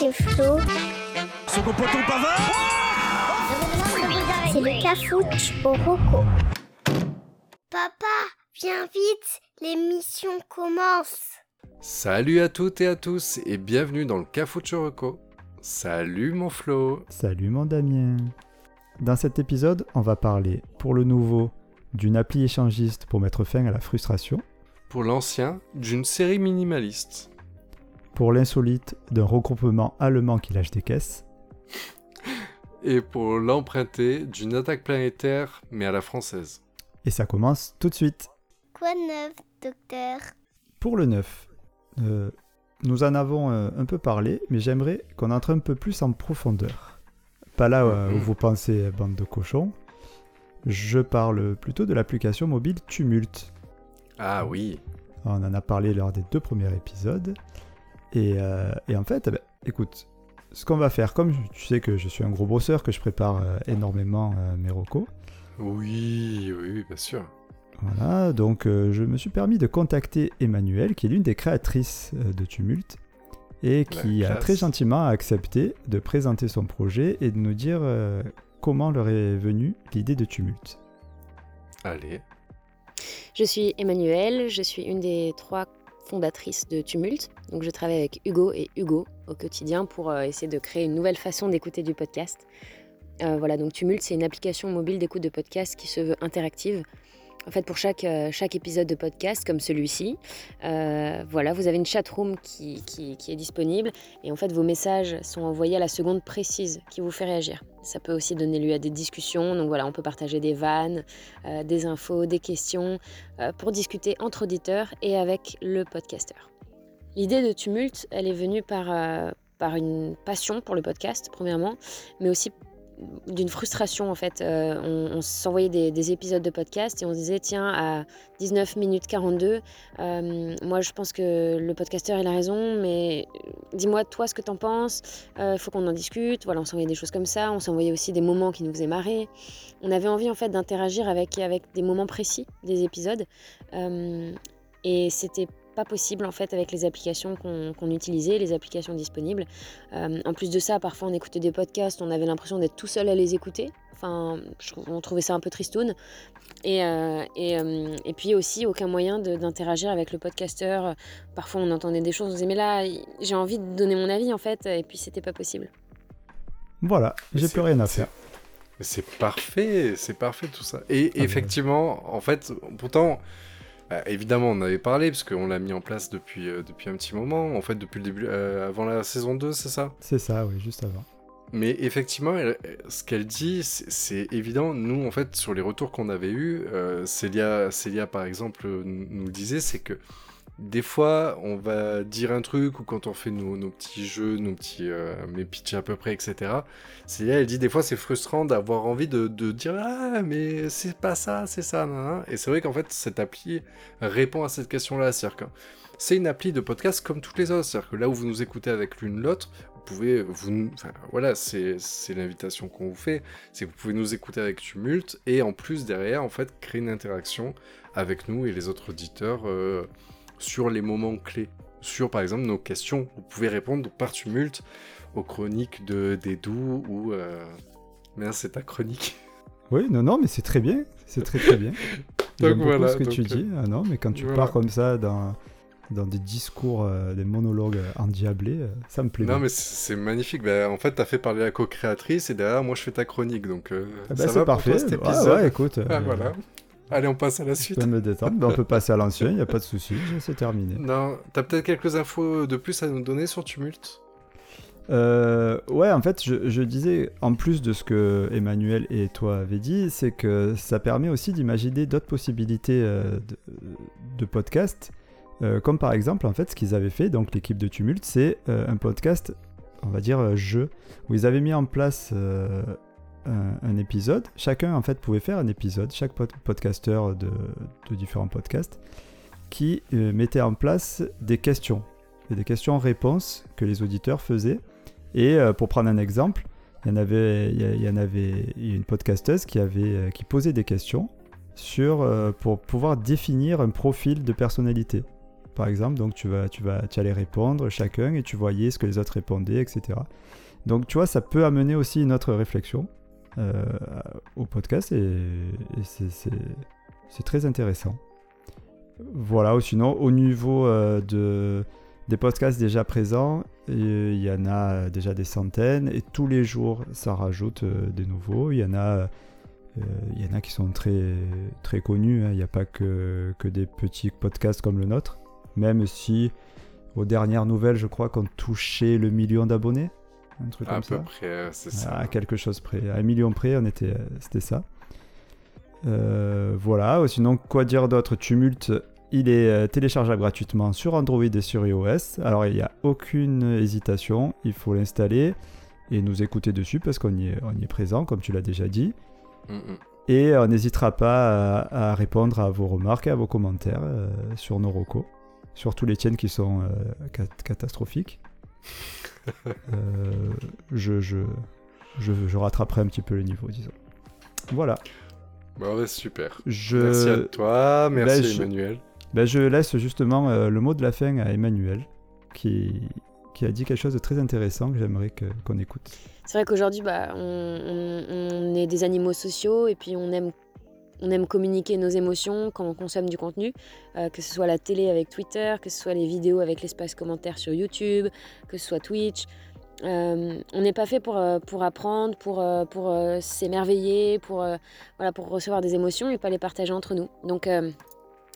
c'est Flo. Poton pavard C'est le cafouche au roco. Papa, viens vite, l'émission commence. Salut à toutes et à tous et bienvenue dans le Cafoucho Salut mon Flo. Salut mon Damien. Dans cet épisode, on va parler, pour le nouveau, d'une appli échangiste pour mettre fin à la frustration. Pour l'ancien, d'une série minimaliste. Pour l'insolite, d'un regroupement allemand qui lâche des caisses. Et pour l'emprunté, d'une attaque planétaire, mais à la française. Et ça commence tout de suite. Quoi de neuf, docteur? Pour le neuf, euh, nous en avons euh, un peu parlé, mais j'aimerais qu'on entre un peu plus en profondeur. Pas là euh, où Mhm. vous pensez bande de cochons. Je parle plutôt de l'application mobile Tumult. Ah oui. On en a parlé lors des deux premiers épisodes. Et, euh, et en fait, eh ben, écoute, ce qu'on va faire, comme tu sais que je suis un gros bosseur, que je prépare euh, énormément euh, mes recos, Oui, oui, bien sûr. voilà, donc euh, je me suis permis de contacter Emmanuel, qui est l'une des créatrices euh, de Tumult, et qui a très gentiment accepté de présenter son projet et de nous dire euh, comment leur est venue l'idée de Tumult. Allez. Je suis Emmanuelle, je suis une des trois fondatrices de Tumult. Donc je travaille avec Hugo et Hugo au quotidien pour euh, essayer de créer une nouvelle façon d'écouter du podcast. Euh, voilà, donc Tumult, c'est une application mobile d'écoute de podcast qui se veut interactive. En fait, pour chaque, euh, chaque épisode de podcast, comme celui-ci, euh, voilà, vous avez une chatroom qui, qui, qui est disponible et en fait, vos messages sont envoyés à la seconde précise qui vous fait réagir. Ça peut aussi donner lieu à des discussions. Donc voilà, on peut partager des vannes, euh, des infos, des questions pour discuter entre auditeurs et avec le podcasteur. L'idée de Tumult, elle est venue par, par une passion pour le podcast, premièrement, mais aussi d'une frustration en fait. Euh, on s'envoyait des, des épisodes de podcast et on se disait tiens à 19 minutes 42, euh, moi je pense que le podcasteur il a raison, mais dis-moi toi ce que t'en penses, il faut qu'on en discute. Voilà, on s'envoyait des choses comme ça, on s'envoyait aussi des moments qui nous faisaient marrer. On avait envie en fait d'interagir avec, avec des moments précis des épisodes euh, et c'était pas possible en fait avec les applications qu'on utilisait, les applications disponibles. Euh, en plus de ça, parfois on écoutait des podcasts, on avait l'impression d'être tout seul à les écouter. Enfin, je on trouvait ça un peu tristoun. Et, euh, et, euh, et puis aussi, aucun moyen d'interagir avec le podcasteur. Parfois, on entendait des choses, on se disait, mais là, j'ai envie de donner mon avis en fait, et puis c'était pas possible. Voilà, j'ai plus rien à c'est- faire. C'est parfait, c'est parfait tout ça. Et bah. effectivement, en fait, pourtant, bah, évidemment, on avait parlé parce qu'on l'a mis en place depuis, euh, depuis un petit moment. En fait, depuis le début, euh, avant la saison 2, c'est ça? C'est ça, oui, juste avant. Mais effectivement, elle- ce qu'elle dit, c'est évident. Nous, en fait, sur les retours qu'on avait eus, euh, Célia, Célia, par exemple, euh, nous disait, c'est que des fois, on va dire un truc, ou quand on fait nos, petits jeux, nos petits euh, mes pitchs à peu près, etc. Célia, elle dit des fois, c'est frustrant d'avoir envie de, dire Ah, mais c'est pas ça, c'est ça. Et c'est vrai qu'en fait, cette appli répond à cette question-là. C'est-à-dire que c'est une appli de podcast comme toutes les autres. C'est-à-dire que là où vous nous écoutez avec l'une l'autre, vous pouvez, vous, enfin, voilà, c'est c'est l'invitation qu'on vous fait, c'est que vous pouvez nous écouter avec Tumult et en plus derrière, en fait, créer une interaction avec nous et les autres auditeurs euh, sur les moments clés, sur par exemple nos questions. Vous pouvez répondre par Tumult aux chroniques de d'Edu ou euh... Merde, c'est ta chronique. Oui, non, non, mais c'est très bien. C'est très très bien. Beaucoup voilà, ce que tu donc, euh, dis. Ah non, mais quand tu voilà. pars comme ça dans, dans des discours, euh, des monologues endiablés, euh, ça me plaît. Non bien. mais c'est magnifique. Bah, en fait, t'as fait parler la co-créatrice et derrière, moi, je fais ta chronique. Donc, euh, Ah bah, ça c'est va pour parfait. toi, cet Ah ouais, écoute. Ah, euh, voilà. Allez, on passe à la Je suite. peux me détendre. On peut passer à l'ancien, il n'y a pas de souci. C'est terminé. Non, t'as peut-être quelques infos de plus à nous donner sur Tumult? Euh, ouais, en fait, je, je disais, en plus de ce que Emmanuel et toi avez dit, c'est que ça permet aussi d'imaginer d'autres possibilités euh, de, de podcast. Euh, comme par exemple, en fait, ce qu'ils avaient fait, donc l'équipe de Tumult, c'est un podcast, on va dire jeu, où ils avaient mis en place un, épisode. Chacun, en fait, pouvait faire un épisode, chaque pod- podcasteur de, différents podcasts, qui euh, mettait en place des questions, et des questions-réponses que les auditeurs faisaient. Et euh, pour prendre un exemple, il y en avait, une podcasteuse qui, avait, euh, qui posait des questions sur, euh, pour pouvoir définir un profil de personnalité. par exemple. Donc tu vas, tu vas, tu allais répondre chacun et tu voyais ce que les autres répondaient, etc. Donc tu vois, ça peut amener aussi une autre réflexion euh, au podcast et, c'est- très intéressant. Voilà, ou sinon au niveau euh, de, des podcasts déjà présents, euh, il y en a déjà des centaines et tous les jours ça rajoute des nouveaux. Il y en a, il y en a qui sont très, très connus, hein. il n'y a pas que, que des petits podcasts comme le nôtre, même si aux dernières nouvelles je crois qu'on touchait le million d'abonnés, un truc À comme peu ça. près, euh, c'est ça. À quelque chose près. À un million près, on était, euh, c'était ça. Euh, voilà. Sinon, quoi dire d'autre? Tumult, il est euh, téléchargeable gratuitement sur Android et sur iOS. Alors, il n'y a aucune hésitation. Il faut l'installer et nous écouter dessus parce qu'on y, est- on y est présent, comme tu l'as déjà dit. Mm. Et on n'hésitera pas à, à répondre à vos remarques et à vos commentaires euh, sur nos recos. Surtout les tiennes qui sont euh, cat- catastrophiques. Euh, je, je, je, je rattraperai un petit peu le niveau, disons. Voilà. Bon, ouais, super. Je, Merci à toi, merci ben, je- Emmanuel. ben, je laisse justement euh, le mot de la fin à Emmanuel, qui, qui a dit quelque chose de très intéressant que j'aimerais qu'on écoute. C'est vrai qu'aujourd'hui, bah, on, on- on est des animaux sociaux et puis on aime, on aime communiquer nos émotions quand on consomme du contenu, euh, que ce soit la télé avec Twitter, que ce soit les vidéos avec l'espace commentaire sur YouTube, que ce soit Twitch. Euh, on n'est pas fait pour, euh, apprendre, pour, s'émerveiller, pour, recevoir des émotions et pas les partager entre nous.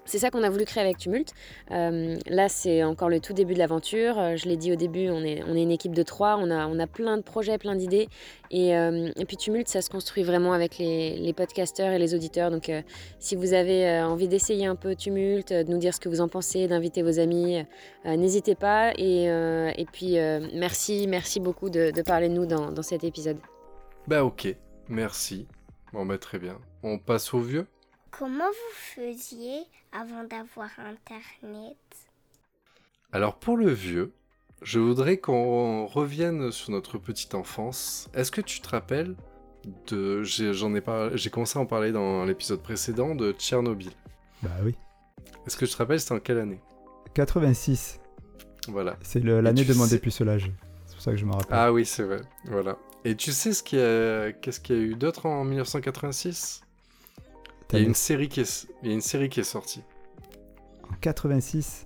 C'est ça qu'on a voulu créer avec Tumult. Euh, là, c'est encore le tout début de l'aventure. Euh, je l'ai dit au début, on est, on est une équipe de trois, on a, on a plein de projets, plein d'idées. Et, euh, puis Tumult, ça se construit vraiment avec les, les podcasteurs et les auditeurs. Donc si vous avez envie d'essayer un peu Tumult, de nous dire ce que vous en pensez, d'inviter vos amis, n'hésitez pas. Et, et puis merci, merci beaucoup de, de parler de nous dans, dans cet épisode. Bah ok, merci. Bon bah très bien. On passe au vieux? Comment vous faisiez avant d'avoir Internet? Alors pour le vieux, je voudrais qu'on revienne sur notre petite enfance. Est-ce que tu te rappelles de j'ai- j'en ai pas j'ai commencé à en parler dans l'épisode précédent de Tchernobyl. Bah oui. Est-ce que tu te rappelles c'était en quelle année? 86, Voilà. c'est l'année de mon sais- dépucelage. C'est pour ça que je me rappelle. Ah oui, c'est vrai. Voilà. Et tu sais ce qu'il y a qu'est-ce qu'il y a eu d'autre en 1986 Il y a une série qui est il y a une série qui est sortie. En 86,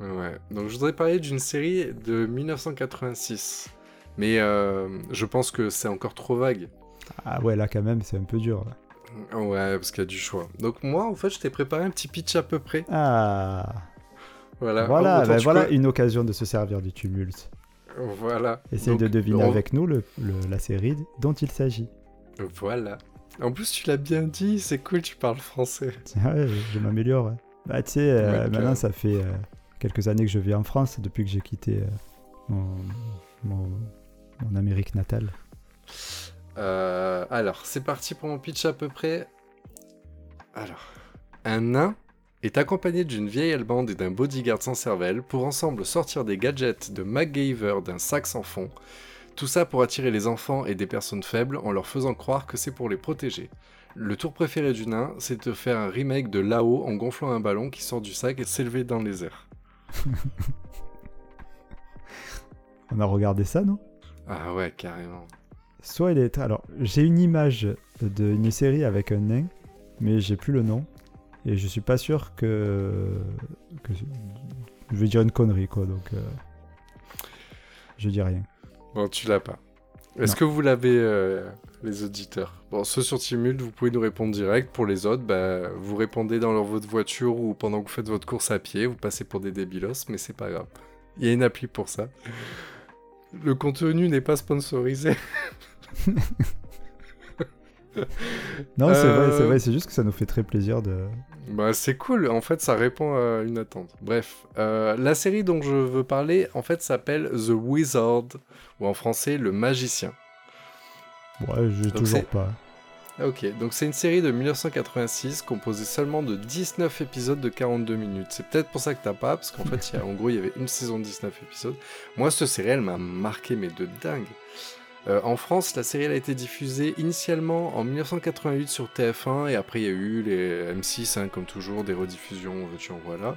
Ouais, donc je voudrais parler d'une série de 1986. Mais euh, je pense que c'est encore trop vague. ah ouais, là quand même, c'est un peu dur. là. Ouais, parce qu'il y a du choix. Donc moi, en fait, je t'ai préparé un petit pitch à peu près. Ah, Voilà. voilà, ben tu voilà peux- une occasion de se servir du tumulte. Voilà. Essaye Donc, de deviner avec nous le- le- la série dont il s'agit. Voilà. En plus, tu l'as bien dit, c'est cool, tu parles français. Ouais, je, m'améliore. ouais. Bah, tu sais, euh, Ouais, maintenant, ça fait euh, quelques années que je vis en France, depuis que j'ai quitté euh, mon, mon, mon Amérique natale. Alors, c'est parti pour mon pitch à peu près. Alors, un nain est accompagné d'une vieille allemande et d'un bodyguard sans cervelle pour ensemble sortir des gadgets de MacGyver d'un sac sans fond. Tout ça pour attirer les enfants et des personnes faibles en leur faisant croire que c'est pour les protéger. Le tour préféré du nain, c'est de faire un remake de là-haut en gonflant un ballon qui sort du sac et s'élever dans les airs. On a regardé ça, non? Ah ouais, carrément. Soit il est. Alors, j'ai une image d'une série avec un nain, mais j'ai plus le nom. Et je suis pas sûr que. que je vais dire une connerie, quoi, donc. euh, Je dis rien. Bon, tu l'as pas. Est-ce Non. que vous l'avez, euh, les auditeurs? Bon, ceux sur Timult, vous pouvez nous répondre direct. Pour les autres, bah, vous répondez dans leur- votre voiture ou pendant que vous faites votre course à pied. Vous passez pour des débilos, mais c'est pas grave. Il y a une appli pour ça. Le contenu n'est pas sponsorisé. Non, c'est vrai, c'est Euh, vrai, c'est juste que ça nous fait très plaisir de. Bah, c'est cool, en fait, ça répond à une attente. Bref, euh, la série dont je veux parler, en fait, s'appelle The Wizard, ou en français, Le Magicien. Ouais, j'ai Donc toujours pas. Ok, donc c'est une série de 1986 composée seulement de 19 épisodes de 42 minutes. C'est peut-être pour ça que t'as pas, parce qu'en fait, y a- en gros, il y avait une saison de 19 épisodes. Moi, cette série, elle m'a marqué, mais de dingue. Euh, en France, la série elle a été diffusée initialement en 1988 sur TF1, et après, il y a eu les M6, hein, comme toujours, des rediffusions, veux-tu en voilà.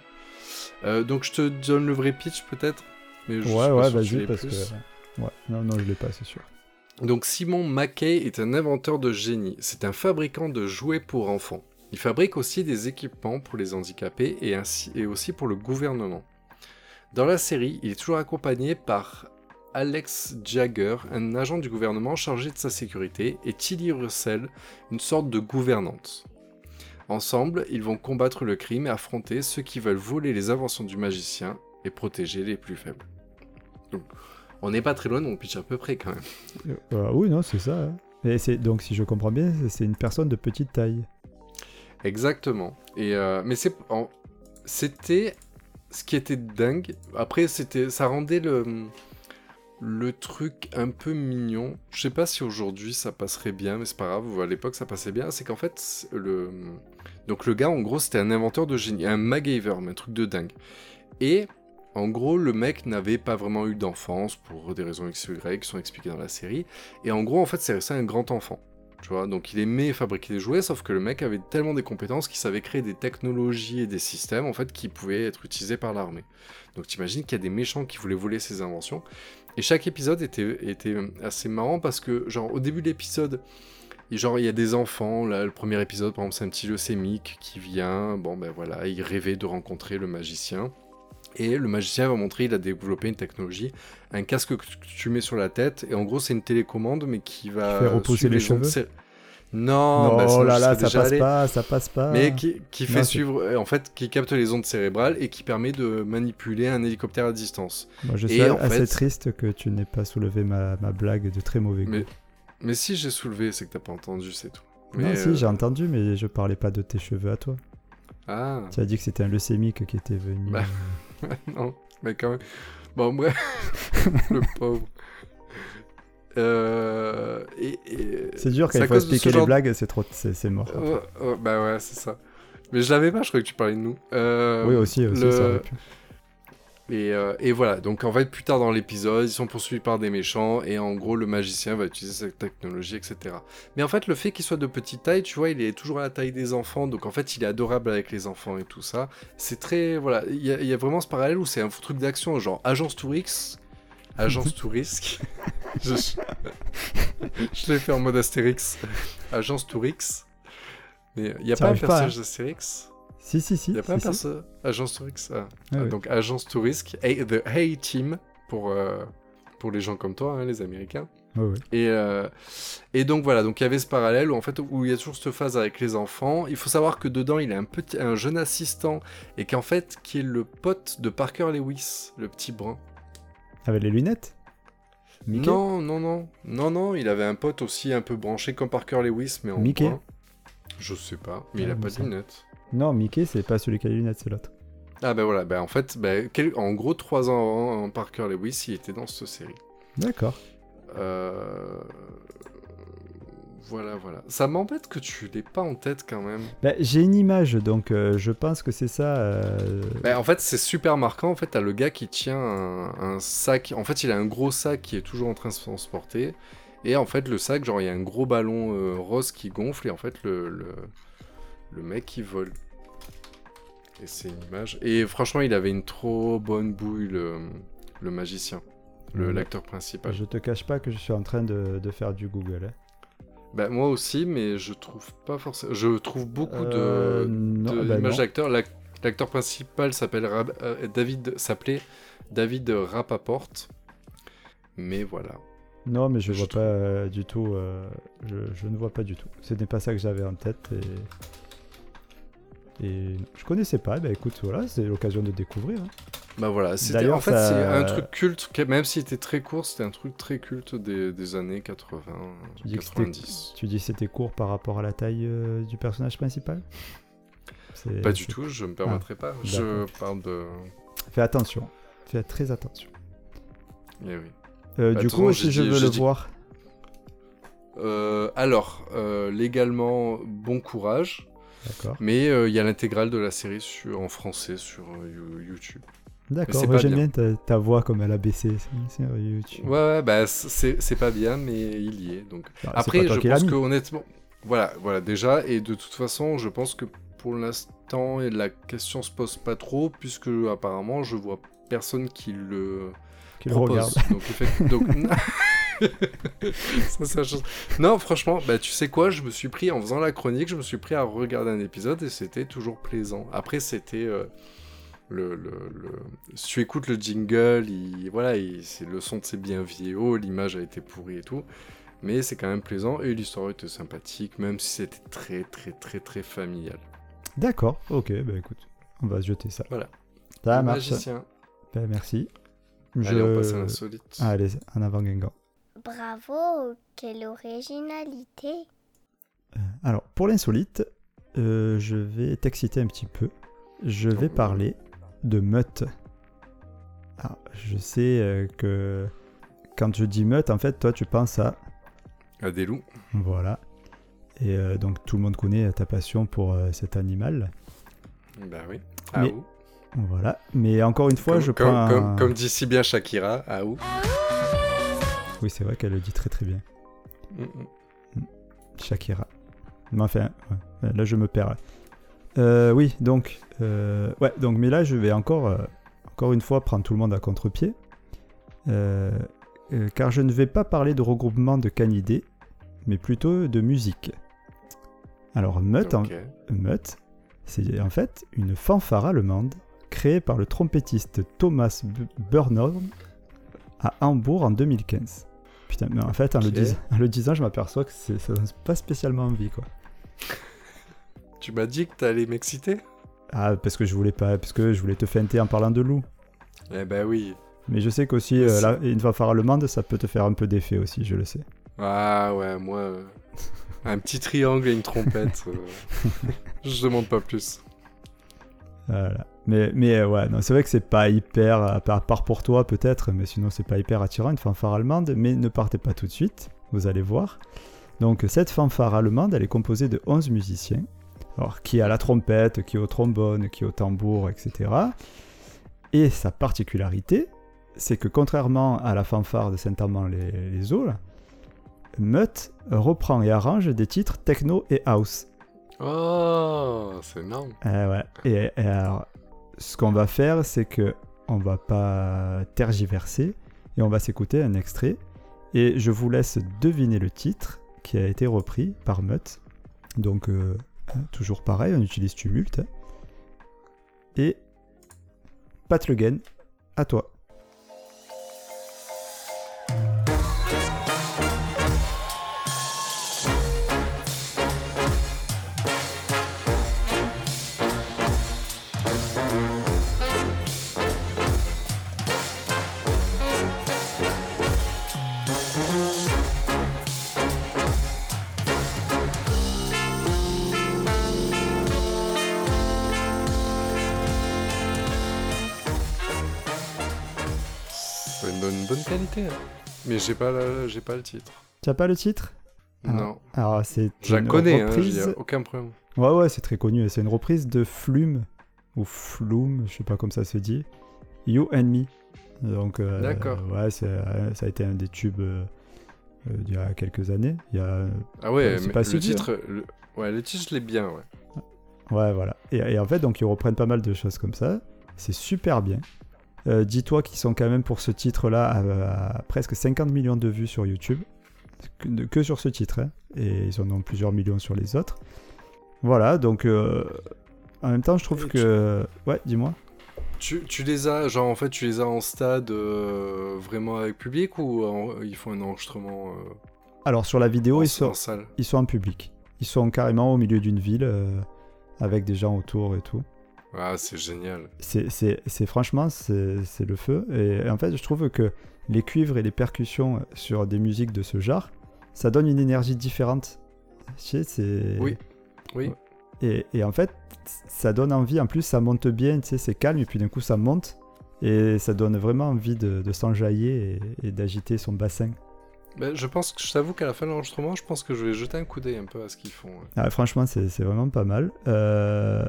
Euh, donc je te donne le vrai pitch peut-être. Mais je suis Ouais, ouais, tu vas-y, parce plus. que. Ouais, non, non, je l'ai pas, c'est sûr. Donc Simon Mackey est un inventeur de génie. C'est un fabricant de jouets pour enfants. Il fabrique aussi des équipements pour les handicapés et, ainsi, et aussi pour le gouvernement. Dans la série, il est toujours accompagné par Alex Jagger, un agent du gouvernement chargé de sa sécurité, et Tilly Russell, une sorte de gouvernante. Ensemble, ils vont combattre le crime et affronter ceux qui veulent voler les inventions du magicien et protéger les plus faibles. Donc, on n'est pas très loin, on pitch à peu près quand même. Euh, oui, non, c'est ça. hein. Et c'est donc, si je comprends bien, c'est une personne de petite taille. Exactement. Et euh, mais c'est c'était ce qui était dingue. Après c'était ça rendait le le truc un peu mignon. Je sais pas si aujourd'hui ça passerait bien, mais c'est pas grave. À l'époque ça passait bien. C'est qu'en fait le donc le gars en gros c'était un inventeur de génie, un MacGyver, mais un truc de dingue. Et en gros, le mec n'avait pas vraiment eu d'enfance pour des raisons X ou Y qui sont expliquées dans la série. Et en gros, en fait, c'est resté un grand enfant. Tu vois, donc il aimait fabriquer des jouets, sauf que le mec avait tellement des compétences qu'il savait créer des technologies et des systèmes en fait qui pouvaient être utilisés par l'armée. Donc t'imagines qu'il y a des méchants qui voulaient voler ses inventions. Et chaque épisode était, était assez marrant parce que genre au début de l'épisode, genre il y a des enfants, là le premier épisode par exemple c'est un petit leucémique qui vient, bon ben voilà, il rêvait de rencontrer le magicien. Et le magicien va montrer, il a développé une technologie, un casque que tu mets sur la tête, et en gros c'est une télécommande, mais qui va... Fait repousser les cheveux Non, non, bah, sinon, là là, ça passe allé. pas, ça passe pas. Mais qui, qui fait Non, suivre, euh, en fait, qui capte les ondes cérébrales et qui permet de manipuler un hélicoptère à distance. Moi, je suis assez fait- triste que tu n'aies pas soulevé ma, ma blague de très mauvais goût. Mais, mais si j'ai soulevé, c'est que t'as pas entendu, c'est tout. non, si, euh, j'ai entendu, mais je parlais pas de tes cheveux à toi. Ah, Tu as dit que c'était un leucémique qui était venu. Bah, non, mais quand même. Bon, bref, le pauvre. Euh, et, et- C'est dur quand il faut expliquer les genre- blagues, c'est trop, c'est mort. bah ouais, c'est ça. Mais je l'avais pas, je croyais que tu parlais de nous. Euh, oui, aussi, aussi le- ça aurait pu. Et, euh, et voilà, donc en fait, plus tard dans l'épisode, ils sont poursuivis par des méchants, et en gros, le magicien va utiliser cette technologie, etc. Mais en fait, le fait qu'il soit de petite taille, tu vois, il est toujours à la taille des enfants, donc en fait, il est adorable avec les enfants et tout ça. C'est très. Voilà, il y, a- il y a vraiment ce parallèle où c'est un truc d'action, genre Agence Tourix, Agence Tourisque. je je l'ai fait en mode Astérix. Agence Tourix. Mais il n'y a pas un personnage d'Astérix? Si, si, si. il n'y a pas un si, si. perso Agence Tourix ah. Ah Ah, oui. Donc Agence Touriste, The Hey Team pour, euh, pour les gens comme toi, hein, les Américains. Et, euh, et donc voilà, donc il y avait ce parallèle où en fait où il y a toujours cette phase avec les enfants. Il faut savoir que dedans il a un petit, un jeune assistant et qu'en fait qui est le pote de Parker Lewis, le petit brun. Avec les lunettes? Mickey? Non, non, non, non, non, il avait un pote aussi un peu branché comme Parker Lewis, mais en Mickey? Je sais pas, mais il Ah, a mais pas de lunettes. Non, Mickey, c'est pas celui qui a les lunettes, c'est l'autre. Ah ben voilà, ben en fait, ben, quel- en gros trois ans avant, Parker Lewis, il était dans cette série. D'accord. Euh, Voilà, voilà. Ça m'embête que tu l'aies pas en tête quand même. Bah, J'ai une image, donc euh, je pense que c'est ça. euh, Ben, en fait, c'est super marquant. En fait, t'as le gars qui tient un, un sac. En fait, il a un gros sac qui est toujours en train de se transporter. Et en fait, le sac, genre, il y a un gros ballon euh, rose qui gonfle. Et en fait, le, le, le mec, il vole. Et c'est une image. Et franchement, il avait une trop bonne bouille, le, le magicien. Le- Ouais. L'acteur principal. Je te cache pas que je suis en train de, de faire du Google. hein. Bah, moi aussi, mais je trouve pas forcément. Je trouve beaucoup Euh, de, non, de bah d'acteurs. L'ac- L'acteur principal s'appelle Rab- euh, David, s'appelait David Rapaport. Mais voilà. Non, mais je Je vois trouve- pas euh, du tout. euh, je, je ne vois pas du tout. Ce n'est pas ça que j'avais en tête. Et, et je connaissais pas. Bah écoute, voilà, c'est l'occasion de découvrir. hein. Bah voilà. C'était, en fait, ça- c'est un truc culte. Même s'il était très court, c'était un truc très culte des, des années 80, Tu dis que c'était- 90. Tu dis que c'était court par rapport à la taille euh, du personnage principal? Pas du tout, je me permettrai pas. Je parle de. Fais attention. Fais très attention. Eh oui. Euh, Bah, du coup, si je veux le dit- voir, Euh, alors, légalement, bon courage. d'accord. Mais il y a l'intégrale de la série sur, en français sur You- YouTube. D'accord, c'est ouais, pas j'aime bien bien. ta, ta voix comme elle a baissé sur YouTube. Ouais, ouais, bah c'est pas bien, mais il y est. Donc Ah, c'est après, je pense que honnêtement, voilà, voilà déjà. Et de toute façon, je pense que pour l'instant, la question se pose pas trop, puisque apparemment, je vois personne qui le Qui le regarde. Donc, effe- donc- Ça, change. Non, franchement, bah, tu sais quoi, je me suis pris, en faisant la chronique, je me suis pris à regarder un épisode et c'était toujours plaisant. Après, c'était. euh, le, le, le- Si tu écoutes le jingle, il, voilà, il- c'est le son de c'est bien vidéo, l'image a été pourrie et tout. Mais c'est quand même plaisant et l'histoire était sympathique, même si c'était très très très très familial. D'accord, ok, bah écoute, on va se jeter ça. Voilà. Ça Le marche. magicien. Ben, merci. Allez, on Je- passe à l'insolite. Allez, en avant Guingamp. Bravo, quelle originalité. Euh, Alors, pour l'insolite, euh, je vais t'exciter un petit peu. Je vais Oh. parler de meute. Alors, je sais euh, que quand je dis meute, en fait, toi, tu penses à... À des loups. Voilà. Et euh, donc, tout le monde connaît ta passion pour euh, cet animal. Bah oui. Ah Mais-. Voilà. Mais encore une fois, comme, je comme, prends... un- comme, dit si bien Shakira, ah ou. Oui, c'est vrai qu'elle le dit très très bien. Mm, mm. Shakira. Mais enfin, ouais, là je me perds. Euh, oui, donc, euh, ouais, donc, mais là je vais encore, euh, encore une fois prendre tout le monde à contre-pied, Euh, car je ne vais pas parler de regroupement de canidés, mais plutôt de musique. Alors, Mutt, en- Ok. Mutt, c'est en fait une fanfare allemande créée par le trompettiste Thomas Burnhorn à Hambourg en 2015. Putain, mais en fait, en, le, dis- en le disant, je m'aperçois que ça donne pas spécialement envie, quoi. Tu m'as dit que t'allais m'exciter Ah, parce que je voulais pas, parce que je voulais te feinter en parlant de loup. Eh ben oui. Mais je sais qu'aussi, euh, la- une fanfare allemande, ça peut te faire un peu d'effet aussi, je le sais. Ah ouais, moi, euh, un petit triangle et une trompette, euh, je demande pas plus. Voilà. Mais, mais euh, ouais, non, c'est vrai que c'est pas hyper, à part à part pour toi peut-être, mais sinon c'est pas hyper attirant une fanfare allemande, mais ne partez pas tout de suite, vous allez voir. Donc cette fanfare allemande, elle est composée de 11 musiciens, alors qui est à la trompette, qui est au trombone, qui est au tambour, etc. Et sa particularité, c'est que contrairement à la fanfare de Saint-Amand-les-Eaux, Mutt reprend et arrange des titres techno et house. Oh, c'est énorme. Eh ouais. Et, et alors, ce qu'on va faire, c'est que on va pas tergiverser et on va s'écouter un extrait. Et je vous laisse deviner le titre qui a été repris par Mutt. Donc, euh, hein, toujours pareil, on utilise Tumult. Et Pat Le à toi. Qualité. hein. Mais j'ai pas, la- j'ai pas le titre. Tu as pas le titre? Ah. Non. Alors, c'est Je la connais, hein, reprise- y a aucun problème. Ouais, ouais, c'est très connu. C'est une reprise de Flume, ou Flume, je sais pas comment ça se dit. You and Me. Donc, euh, D'accord. ouais, c'est, euh, ça a été un des tubes euh, euh, il y a quelques années. Il y a... Ah ouais, c'est mais pas le titre, le... ouais, le titre, je l'ai bien, ouais. Ouais, voilà. Et, et en fait, donc, ils reprennent pas mal de choses comme ça. C'est super bien. Euh, dis-toi qu'ils sont quand même pour ce titre-là à, à presque 50 millions de vues sur YouTube. Que, sur ce titre. hein. Et ils en ont plusieurs millions sur les autres. Voilà, donc euh, en même temps, je trouve Et que. Ouais, dis-moi. Tu, tu les as, genre en fait, tu les as en stade euh, vraiment avec public ou en- ils font un enregistrement Alors, sur la vidéo, en, ils sont, en salle? ils sont en public. Ils sont carrément au milieu d'une ville avec des gens autour et tout. Ah, c'est génial. C'est, franchement, c'est, le feu. Et en fait, je trouve que les cuivres et les percussions sur des musiques de ce genre, ça donne une énergie différente. Tu sais, c'est... Oui. Oui. Et, et en fait, ça donne envie. En plus, ça monte bien, tu sais, c'est calme, et puis d'un coup, ça monte. Et ça donne vraiment envie de, de s'enjailler et, et d'agiter son bassin. Ben, je pense que je t'avoue qu'à la fin de l'enregistrement, je pense que je vais jeter un coup d'œil un peu à ce qu'ils font. ouais. Ah, franchement, c'est c'est vraiment pas mal. Euh,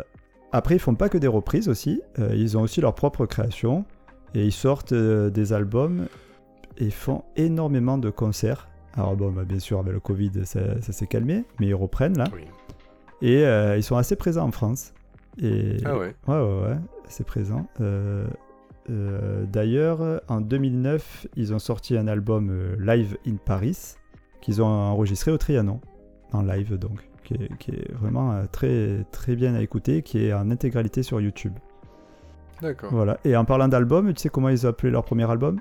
Après, ils font pas que des reprises aussi. Euh, ils ont aussi leur propre création. Et ils sortent euh, des albums et font énormément de concerts. Alors bon, bah, bien sûr, avec le Covid, ça, ça s'est calmé, mais ils reprennent là. Oui. Et euh, ils sont assez présents en France. Et... Ah ouais. Ouais, ouais, ouais, assez présents. D'ailleurs, en 2009, ils ont sorti un album Live in Paris qu'ils ont enregistré au Trianon, en live donc, qui est, qui est vraiment euh, très, très bien à écouter, qui est en intégralité sur YouTube. D'accord. Voilà. Et en parlant d'album, tu sais comment ils ont appelé leur premier album?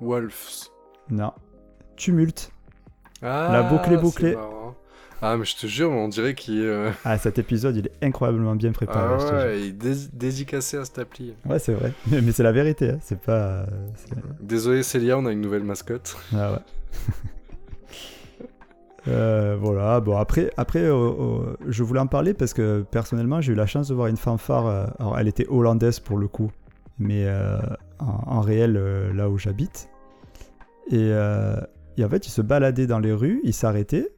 Wolves. Non. Tumulte. Ah, boucle est bouclée. Ah, mais je te jure, on dirait qu'il. euh, Ah, cet épisode, il est incroyablement bien préparé. Ah ouais, il est dédicacé à cette appli. Ouais, c'est vrai. Mais, c'est la vérité, hein. c'est pas. c'est- Désolé Célia, on a une nouvelle mascotte. Ah ouais. Euh, voilà, bon après, après euh, euh, je voulais en parler parce que personnellement j'ai eu la chance de voir une fanfare, alors elle était hollandaise pour le coup, mais en, réel là où j'habite. Et, et en fait ils se baladaient dans les rues, ils s'arrêtaient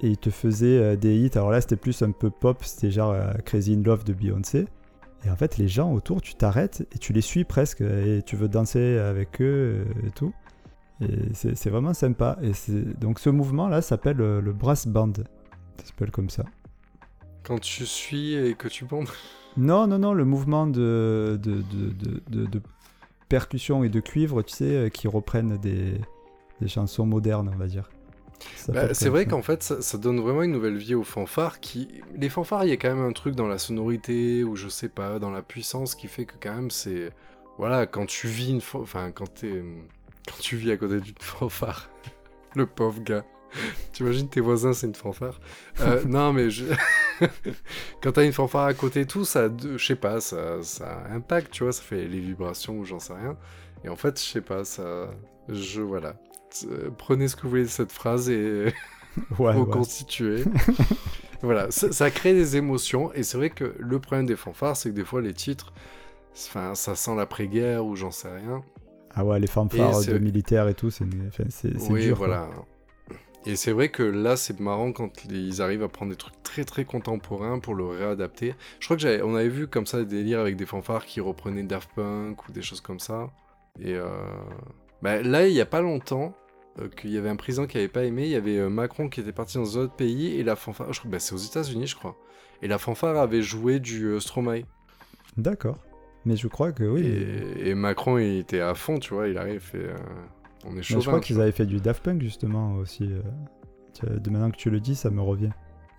et ils te faisaient des hits. Alors là c'était plus un peu pop, c'était genre Crazy in Love de Beyoncé. Et en fait les gens autour, tu t'arrêtes et tu les suis presque et tu veux danser avec eux et tout. Et c'est vraiment sympa. Et donc ce mouvement-là s'appelle euh, le brass band. Ça s'appelle comme ça. Quand tu suis et que tu bandes. Non, non, non, le mouvement de, de, de, percussion et de cuivre, tu sais, euh, qui reprennent des, des chansons modernes, on va dire. Bah, c'est vrai qu'en fait, ça, ça donne vraiment une nouvelle vie aux fanfares. Qui... Les fanfares, il y a quand même un truc dans la sonorité ou je sais pas, dans la puissance qui fait que quand même c'est. Voilà, quand tu vis une. Enfin, quand t'es. Quand tu vis à côté d'une fanfare. Le pauvre gars. T'imagines tes voisins, c'est une fanfare. Euh, non, mais je... quand t'as une fanfare à côté et tout, ça, je sais pas, ça, ça impacte, tu vois, ça fait les vibrations ou j'en sais rien. Et en fait, je sais pas, ça, je voilà. Euh, Prenez ce que vous voulez de cette phrase et Ouais, ouais. reconstituez. voilà, ça, ça crée des émotions et c'est vrai que le problème des fanfares, c'est que des fois les titres, enfin, ça sent l'après-guerre ou j'en sais rien. Ah ouais, les fanfares de militaires et tout, c'est Oui, dur. quoi. voilà. Et c'est vrai que là, c'est marrant quand ils arrivent à prendre des trucs très très contemporains pour le réadapter. Je crois que j'avais, on avait vu comme ça des délires avec des fanfares qui reprenaient Daft Punk ou des choses comme ça. Et euh, bah, là, il y a pas longtemps, euh, qu'il y avait un président qui avait pas aimé. Il y avait euh, Macron qui était parti dans un autre pays et la fanfare, je crois, bah, c'est aux États-Unis, je crois. Et la fanfare avait joué du Stromae. D'accord. Mais je crois que oui. Et, et Macron, il était à fond, tu vois. Il arrive, et euh, on est chauvin. je crois qu'ils avaient fait du Daft Punk justement aussi. euh. De maintenant que tu le dis, ça me revient.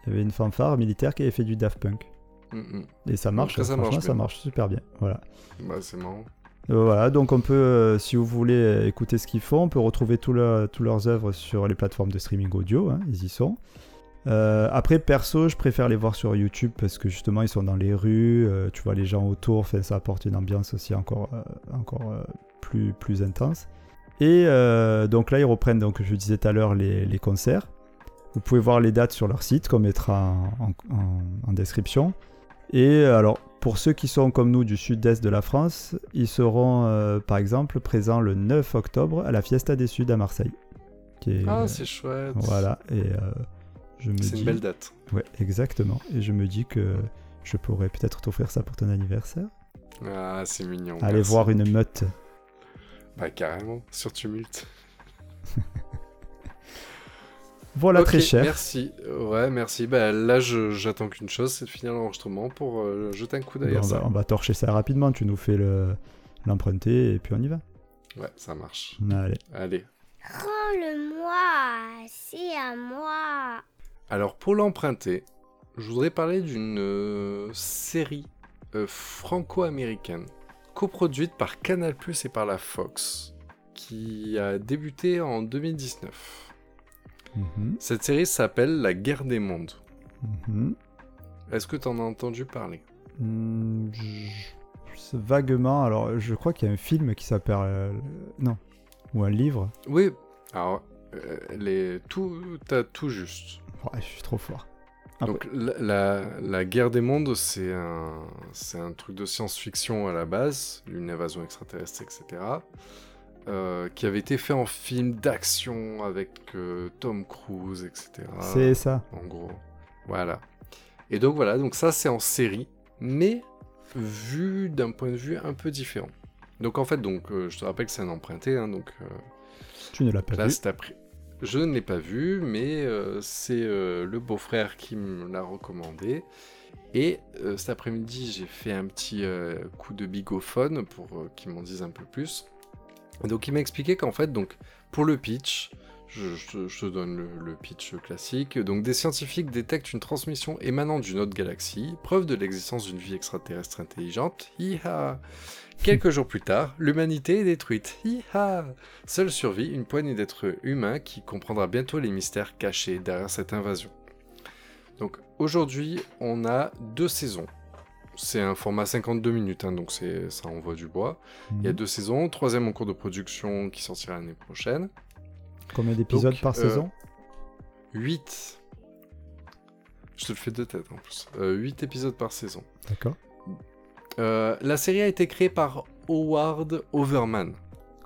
Il y avait une fanfare militaire qui avait fait du Daft Punk. Mm. Et ça marche, Après, ça franchement, marche ça marche super bien. Voilà. Bah, c'est marrant. Euh, Voilà, donc on peut, si vous voulez écouter ce qu'ils font, on peut retrouver tous leurs tous leurs œuvres sur les plateformes de streaming audio, hein, ils y sont. Euh, après, perso, je préfère les voir sur YouTube parce que justement, ils sont dans les rues, euh, tu vois les gens autour, enfin, ça apporte une ambiance aussi encore, euh, encore plus, plus intense. Et donc là, ils reprennent, donc, je disais tout à l'heure, les, les concerts. Vous pouvez voir les dates sur leur site qu'on mettra en, en- en- en description. Et alors, pour ceux qui sont comme nous du sud-est de la France, ils seront par exemple présents le 9 octobre à la Fiesta des Suds à Marseille. Qui est, Ah, c'est chouette. voilà, et je me C'est dis. une belle date. Ouais, exactement. Et je me dis que je pourrais peut-être t'offrir ça pour ton anniversaire. Ah, c'est mignon. Aller merci. voir une meute. Bah, carrément, sur Tumulte. Voilà, très cher. Merci. Ouais, merci. Bah, là, je- j'attends qu'une chose, c'est de finir l'enregistrement pour euh, jeter un coup d'œil Bon, on, ça. va, on va torcher ça rapidement. Tu nous fais le- l'emprunter et puis on y va. Ouais, ça marche. Allez. Allez. Rends-le-moi, c'est à moi. Alors, pour l'emprunter, je voudrais parler d'une euh, série euh, franco-américaine coproduite par Canal+ et par la Fox qui a débuté en 2019. Mhm, Cette série s'appelle La guerre des mondes. mhm. Est-ce que tu en as entendu parler? Hmm, je- Vaguement, alors je crois qu'il y a un film qui s'appelle. euh, non. Ou un livre. Oui, alors, les... tout, t'as tout juste. Ouais, je suis trop fort. Ah Donc, la, la- la guerre des mondes, c'est un, c'est un truc de science-fiction à la base, une invasion extraterrestre, etc. euh, qui avait été fait en film d'action avec euh, Tom Cruise, etc. C'est ça. En gros. Voilà. Et donc voilà, donc ça c'est en série, mais vu d'un point de vue un peu différent. Donc en fait, donc, euh, je te rappelle que c'est un emprunté, hein, donc euh, Tu ne l'as pas Là, vu. Je ne l'ai pas vu, mais euh, c'est euh, le beau-frère qui me l'a recommandé. Et euh, cet après-midi, j'ai fait un petit coup de bigophone pour qu'ils m'en disent un peu plus. Donc, il m'a expliqué qu'en fait, donc, pour le pitch, je, te donne le, le pitch classique. Donc, des scientifiques détectent une transmission émanant d'une autre galaxie, preuve de l'existence d'une vie extraterrestre intelligente. Hi-ha Quelques jours plus tard, l'humanité est détruite. Hi-ha Seule survit une poignée d'êtres humains qui comprendra bientôt les mystères cachés derrière cette invasion. Donc aujourd'hui, on a deux saisons. C'est un format 52 minutes, hein, donc c'est ça envoie du bois. Il y a Mhm. deux saisons, troisième en cours de production qui sortira l'année prochaine. Combien d'épisodes par euh, saison? 8. Je te le fais de tête en plus. 8 épisodes par saison. D'accord. Euh, la série a été créée par Howard Overman.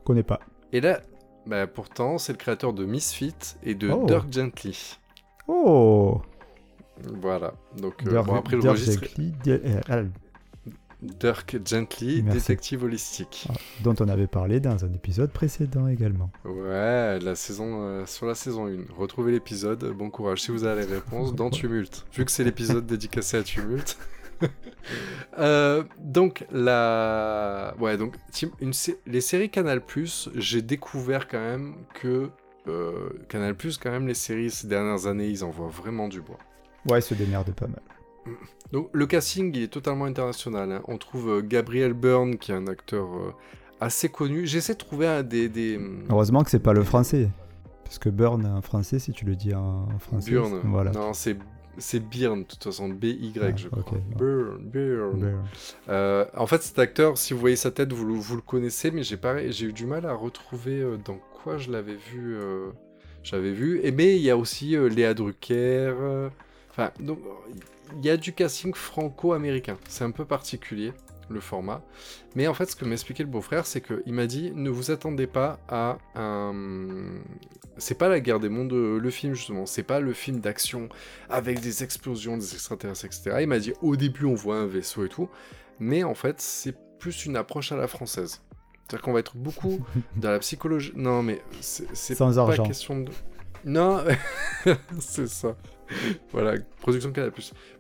Connais pas. Et là, bah, pourtant, c'est le créateur de Misfit et de Oh. Dirk Gently. Oh Voilà. Donc, euh, Dirk- bon, après le Dirk registre, Gently, euh, Dirk Gently, Merci. détective holistique. ah, dont on avait parlé dans un épisode précédent également. Ouais, la saison, euh, sur la saison 1. Retrouvez l'épisode, bon courage. Si vous avez les réponses, dans Tumulte. Vu que c'est l'épisode dédicacé à Tumulte. Euh, donc, la... Ouais, donc, une les séries Canal+, j'ai découvert quand même que... euh, Canal+, quand même, les séries ces dernières années, ils envoient vraiment du bois. Ouais, il se démerde pas mal. Donc le casting il est totalement international. hein. On trouve euh, Gabriel Byrne qui est un acteur euh, assez connu. J'essaie de trouver un des... des... Heureusement que c'est pas le français. Parce que Burn en français, si tu le dis en français. Byrne. c'est- Voilà. Non, c'est... C'est Byrne, de toute façon, B-Y, Ah, je crois. Byrne, Byrne. Burn. Euh, en fait, cet acteur, si vous voyez sa tête, vous, le- vous le connaissez, mais j'ai eu du mal à retrouver euh, dans quoi je l'avais vu. euh, J'avais vu. Et mais il y a aussi euh, Léa Drucker. Enfin, donc il y a du casting franco-américain. C'est un peu particulier le format. Mais en fait, ce que m'expliquait le beau-frère, c'est qu'il m'a dit ne vous attendez pas à un. C'est pas la guerre des mondes, euh, le film justement. C'est pas le film d'action avec des explosions, des extraterrestres, etc. Il m'a dit au début, on voit un vaisseau et tout. Mais en fait, c'est plus une approche à la française. C'est-à-dire qu'on va être beaucoup dans la psychologie. Non, mais c'est pas argent. question de. Non, c'est ça. Voilà, production Canal+.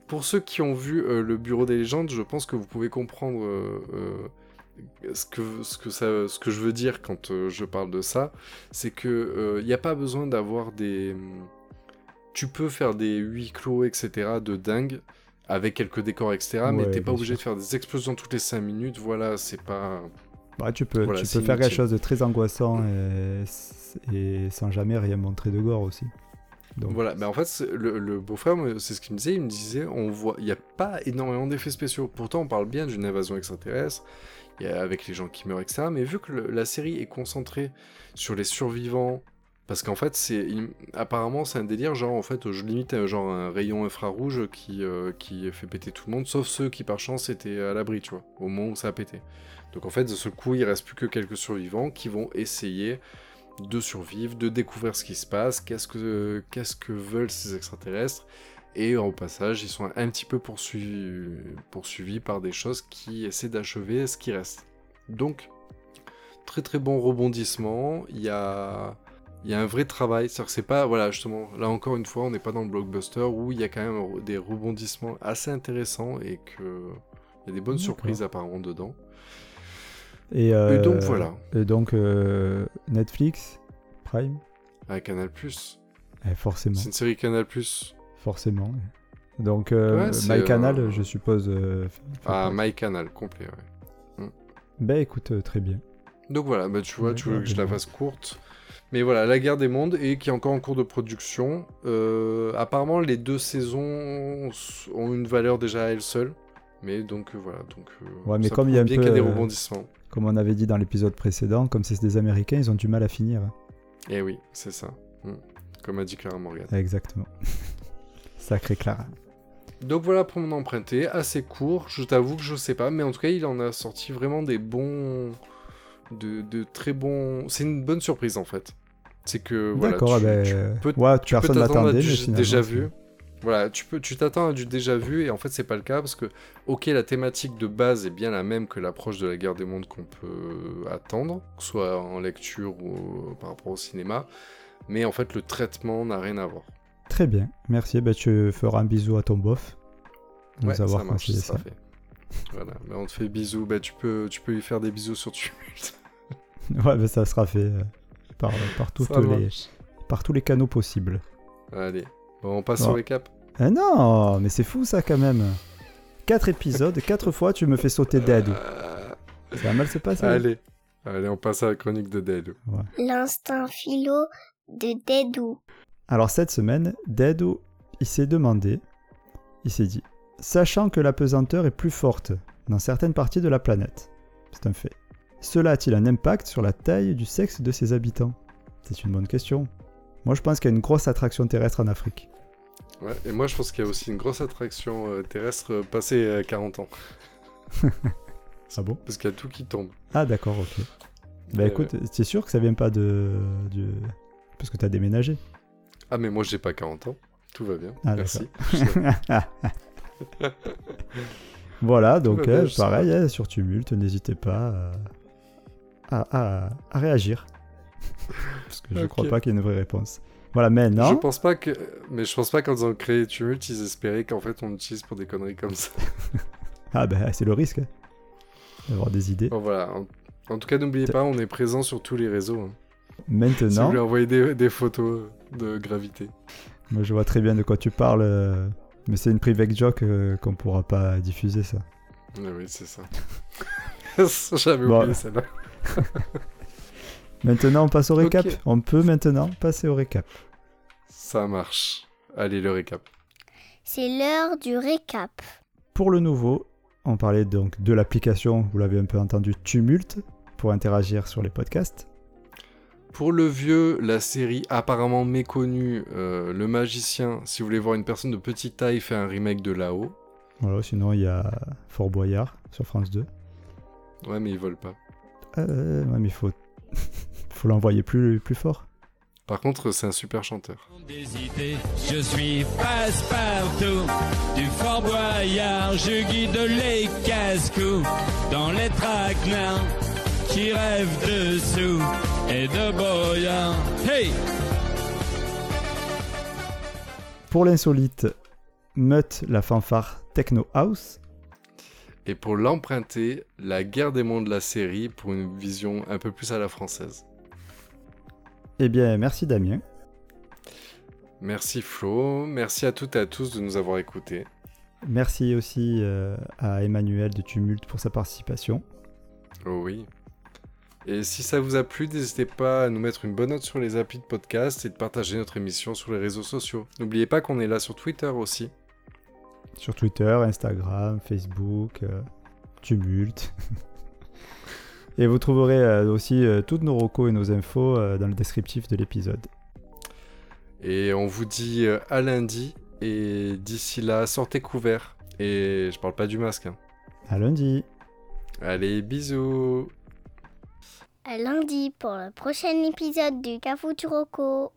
Pour ceux qui ont vu euh, le Bureau des légendes, je pense que vous pouvez comprendre euh, euh, ce, que, ce, que ça, ce que je veux dire quand je parle de ça. C'est que il n'y a pas besoin d'avoir des. Tu peux faire des huis clos, etc. de dingue avec quelques décors, etc. mais Ouais, t'es pas obligé sûr. de faire des explosions toutes les 5 minutes. Voilà, c'est pas. Bah, tu peux, Voilà, tu peux faire quelque chose de très angoissant et, et sans jamais rien montrer de gore aussi. Donc, Voilà, mais en fait, le, beau-frère, c'est ce qu'il me disait. Il me disait, on voit, il n'y a pas énormément d'effets spéciaux. Pourtant, on parle bien d'une invasion extraterrestre, avec les gens qui meurent, etc. Mais vu que la série est concentrée sur les survivants, parce qu'en fait, c'est apparemment c'est un délire, genre en fait, je limite un, genre un rayon infrarouge qui euh, qui fait péter tout le monde, sauf ceux qui par chance étaient à l'abri, tu vois, au moment où ça a pété. Donc en fait, de ce coup, il reste plus que quelques survivants qui vont essayer de survivre, de découvrir ce qui se passe, qu'est-ce que, qu'est-ce que veulent ces extraterrestres, et au passage, ils sont un petit peu poursuivis, poursuivis par des choses qui essaient d'achever ce qui reste. Donc, très très bon rebondissement, il y a, il y a un vrai travail, c'est-à-dire que c'est pas, voilà, justement, là encore une fois, on n'est pas dans le blockbuster où il y a quand même des rebondissements assez intéressants et que il y a des bonnes surprises apparemment dedans. Et, euh, Et donc voilà, et donc euh, Netflix, Prime, Canal+. eh, forcément, C'est une série Canal+. forcément. Donc euh, Ouais, c'est, MyCanal, euh, je suppose. Ah, partie. MyCanal, complet, ouais. Ben écoute, très bien. Donc voilà, bah, tu vois, tu veux que je la d'accord. fasse courte. Mais voilà, La Guerre des Mondes, et qui est encore en cours de production. Euh, apparemment, les deux saisons ont une valeur déjà à elles seules. Mais donc euh, voilà, donc euh, Ouais, mais ça comme il y a un bien qu'il y a peu, des rebondissements. Comme on avait dit dans l'épisode précédent, comme c'est des Américains, ils ont du mal à finir. Eh oui, c'est ça. Mm. Comme a dit Clara Morgan. Exactement. Sacré Clara. Donc voilà pour mon emprunté, assez court, je t'avoue que je sais pas, mais en tout cas il en a sorti vraiment des bons... De, de très bons... C'est une bonne surprise en fait. C'est que voilà, D'accord, tu, ben, tu peux ouais, tu personne l'attendait, déjà vu. Voilà, tu peux, tu t'attends à du déjà vu et en fait c'est pas le cas parce que ok la thématique de base est bien la même que l'approche de la guerre des mondes qu'on peut attendre, que ce soit en lecture ou par rapport au cinéma, mais en fait le traitement n'a rien à voir. Très bien, merci. Bah, tu feras un bisou à ton bof. Ouais, avoir ça marche, ça sera fait. Voilà, mais on te fait bisous, bah tu peux, tu peux lui faire des bisous sur Tumult. Ouais, bah, ça sera fait euh, par, par, toutes Ça les, par tous les canaux possibles. Allez, bon, on passe Bon. au récap. Ah non, mais c'est fou ça quand même. 4 épisodes, 4 fois tu me fais sauter Dead. Euh, Ça va mal se passer. allez, allez, on passe à la chronique de Dead. L'instinct philo de Dédou. Alors cette semaine, Dedo, il s'est demandé, il s'est dit, sachant que la pesanteur est plus forte dans certaines parties de la planète, c'est un fait, cela a-t-il un impact sur la taille du sexe de ses habitants? C'est une bonne question. Moi je pense qu'il y a une grosse attraction terrestre en Afrique. Ouais, et moi je pense qu'il y a aussi une grosse attraction euh, terrestre euh, passée euh, 40 ans. Ah bon? Parce qu'il y a tout qui tombe. Ah d'accord, ok. Bah Ouais, écoute, t'es sûr que ça vient pas de... Parce que t'as déménagé Ah, mais moi j'ai pas 40 ans. Tout va bien. Ah, Merci. Voilà, donc bien, euh, pareil, hein, sur Tumulte, n'hésitez pas euh, à, à- à réagir. Parce que je Ok. crois pas qu'il y ait une vraie réponse. Voilà, mais Je non. pense pas que. Mais je pense pas quand ils ont créé Tumult, ils espéraient qu'en fait on l'utilise pour des conneries comme ça. Ah ben c'est le risque hein, d'avoir des idées. Bon voilà. En, en tout cas, n'oubliez pas, on est présent sur tous les réseaux. hein. Si vous Maintenant, voulez envoyer des, des photos de gravité. moi je vois très bien de quoi tu parles, euh, mais c'est une private joke euh, qu'on pourra pas diffuser ça. Ah oui, c'est ça. J'avais Bon. oublié celle-là. Maintenant on passe au récap. On peut maintenant passer au récap. Ça marche. Allez, le récap. C'est l'heure du récap. Pour le nouveau, on parlait donc de l'application, vous l'avez un peu entendu, Tumult, pour interagir sur les podcasts. Pour le vieux, la série apparemment méconnue, euh, Le Magicien, si vous voulez voir une personne de petite taille, fait un remake de là-haut. Voilà, sinon il y a Fort Boyard sur France 2. Ouais, mais ils volent pas. Euh, ouais, mais il faut, faut l'envoyer plus, plus fort. Par contre, c'est un super chanteur. Des idées, je suis passe-partout. Du Fort Boyard, je guide les casse-cou dans les traquenards qui rêvent de sous et de boyards. Hey! Pour l'insolite, Mutt, la fanfare Techno House. Et pour l'emprunter, la guerre des mondes, la série, pour une vision un peu plus à la française. Eh bien, merci Damien. Merci Flo, merci à toutes et à tous de nous avoir écoutés. Merci aussi euh, à Emmanuel de Tumulte pour sa participation. Oh oui. Et si ça vous a plu, n'hésitez pas à nous mettre une bonne note sur les applis de podcast et de partager notre émission sur les réseaux sociaux. N'oubliez pas qu'on est là sur Twitter aussi. Sur Twitter, Instagram, Facebook, euh, Tumulte. et vous trouverez euh, aussi euh, toutes nos recos et nos infos euh, dans le descriptif de l'épisode. Et on vous dit euh, à lundi. Et d'ici là, sortez couverts. Et je parle pas du masque. hein. À lundi. Allez, bisous À lundi pour le prochain épisode du Cafuturoco.